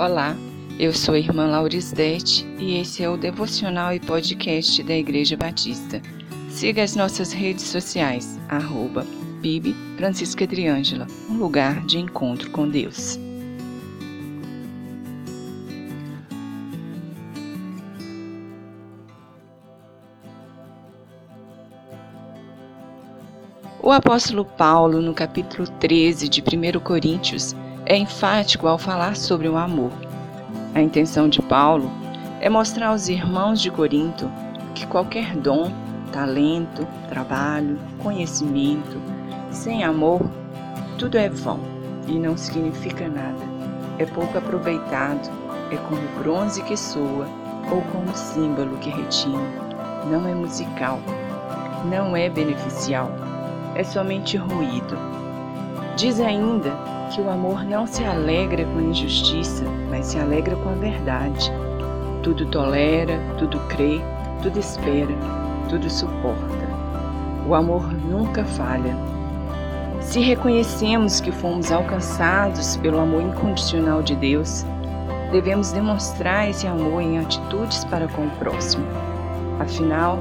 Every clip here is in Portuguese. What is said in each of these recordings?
Olá, eu sou a irmã Laurisdete e esse é o devocional e podcast da Igreja Batista. Siga as nossas redes sociais, arroba PIB Francisca Triângela, um lugar de encontro com Deus. O apóstolo Paulo, no capítulo 13 de 1 Coríntios, é enfático ao falar sobre o amor. A intenção de Paulo é mostrar aos irmãos de Corinto que qualquer dom, talento, trabalho, conhecimento, sem amor, tudo é vão e não significa nada. É pouco aproveitado, é como bronze que soa ou como símbolo que retina. Não é musical, não é beneficial, é somente ruído. Diz ainda que o amor não se alegra com a injustiça, mas se alegra com a verdade. Tudo tolera, tudo crê, tudo espera, tudo suporta. O amor nunca falha. Se reconhecemos que fomos alcançados pelo amor incondicional de Deus, devemos demonstrar esse amor em atitudes para com o próximo. Afinal,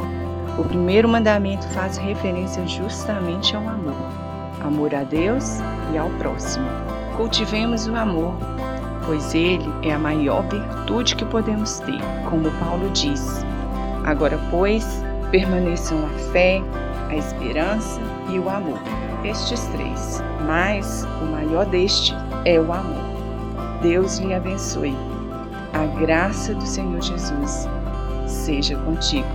o primeiro mandamento faz referência justamente ao amor amor a Deus e ao próximo. Cultivemos o amor, pois ele é a maior virtude que podemos ter, como Paulo diz. Agora, pois, permaneçam a fé, a esperança e o amor. Estes três, mas o maior deste é o amor. Deus lhe abençoe. A graça do Senhor Jesus seja contigo.